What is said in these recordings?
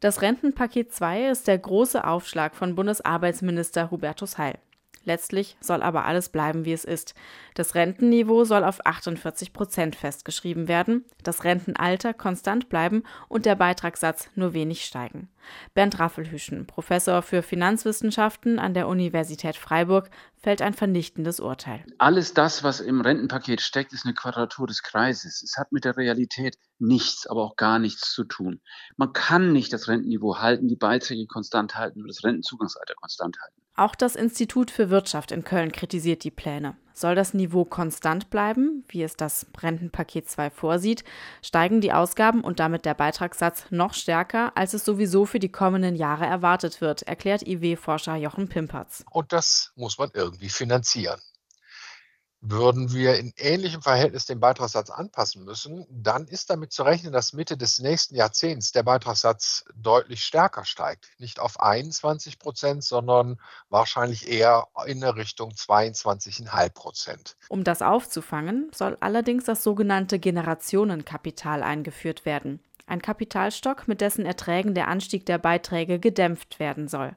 Das Rentenpaket 2 ist der große Aufschlag von Bundesarbeitsminister Hubertus Heil. Letztlich soll aber alles bleiben, wie es ist. Das Rentenniveau soll auf 48 Prozent festgeschrieben werden, das Rentenalter konstant bleiben und der Beitragssatz nur wenig steigen. Bernd Raffelhüschen, Professor für Finanzwissenschaften an der Universität Freiburg, fällt ein vernichtendes Urteil. Alles das, was im Rentenpaket steckt, ist eine Quadratur des Kreises. Es hat mit der Realität nichts, aber auch gar nichts zu tun. Man kann nicht das Rentenniveau halten, die Beiträge konstant halten und das Rentenzugangsalter konstant halten. Auch das Institut für Wirtschaft in Köln kritisiert die Pläne. Soll das Niveau konstant bleiben, wie es das Rentenpaket 2 vorsieht, steigen die Ausgaben und damit der Beitragssatz noch stärker, als es sowieso für die kommenden Jahre erwartet wird, erklärt IW-Forscher Jochen Pimpertz. Und das muss man irgendwie finanzieren. Würden wir in ähnlichem Verhältnis den Beitragssatz anpassen müssen, dann ist damit zu rechnen, dass Mitte des nächsten Jahrzehnts der Beitragssatz deutlich stärker steigt. Nicht auf 21 Prozent, sondern wahrscheinlich eher in der Richtung 22,5 Prozent. Um das aufzufangen, soll allerdings das sogenannte Generationenkapital eingeführt werden. Ein Kapitalstock, mit dessen Erträgen der Anstieg der Beiträge gedämpft werden soll.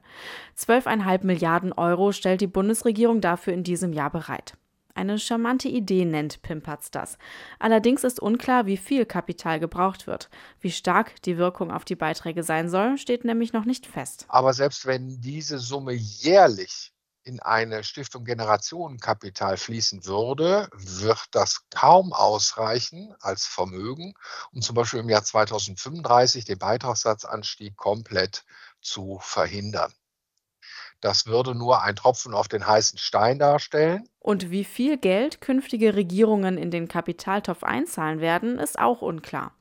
12,5 Milliarden Euro stellt die Bundesregierung dafür in diesem Jahr bereit. Eine charmante Idee nennt Pimpertz das. Allerdings ist unklar, wie viel Kapital gebraucht wird. Wie stark die Wirkung auf die Beiträge sein soll, steht nämlich noch nicht fest. Aber selbst wenn diese Summe jährlich in eine Stiftung Generationenkapital fließen würde, wird das kaum ausreichen als Vermögen, um zum Beispiel im Jahr 2035 den Beitragssatzanstieg komplett zu verhindern. Das würde nur ein Tropfen auf den heißen Stein darstellen. Und wie viel Geld künftige Regierungen in den Kapitaltopf einzahlen werden, ist auch unklar.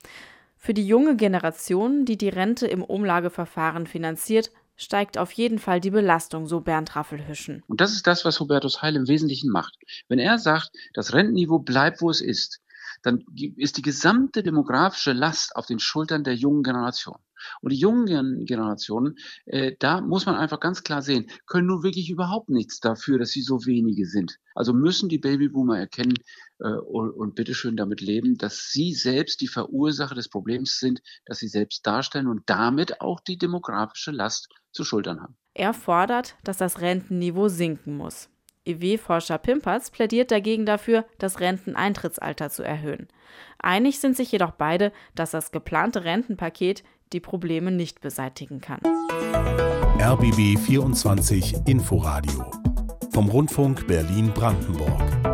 Für die junge Generation, die die Rente im Umlageverfahren finanziert, steigt auf jeden Fall die Belastung, so Bernd Raffelhüschen. Und das ist das, was Hubertus Heil im Wesentlichen macht. Wenn er sagt, das Rentenniveau bleibt, wo es ist, dann ist die gesamte demografische Last auf den Schultern der jungen Generation. Und die jungen Generationen, äh, da muss man einfach ganz klar sehen, können nun wirklich überhaupt nichts dafür, dass sie so wenige sind. Also müssen die Babyboomer erkennen äh, und, und bitteschön damit leben, dass sie selbst die Verursacher des Problems sind, dass sie selbst darstellen und damit auch die demografische Last zu schultern haben. Er fordert, dass das Rentenniveau sinken muss. EW-Forscher Pimpertz plädiert dagegen dafür, das Renteneintrittsalter zu erhöhen. Einig sind sich jedoch beide, dass das geplante Rentenpaket die Probleme nicht beseitigen kann. RBB 24 Inforadio vom Rundfunk Berlin-Brandenburg.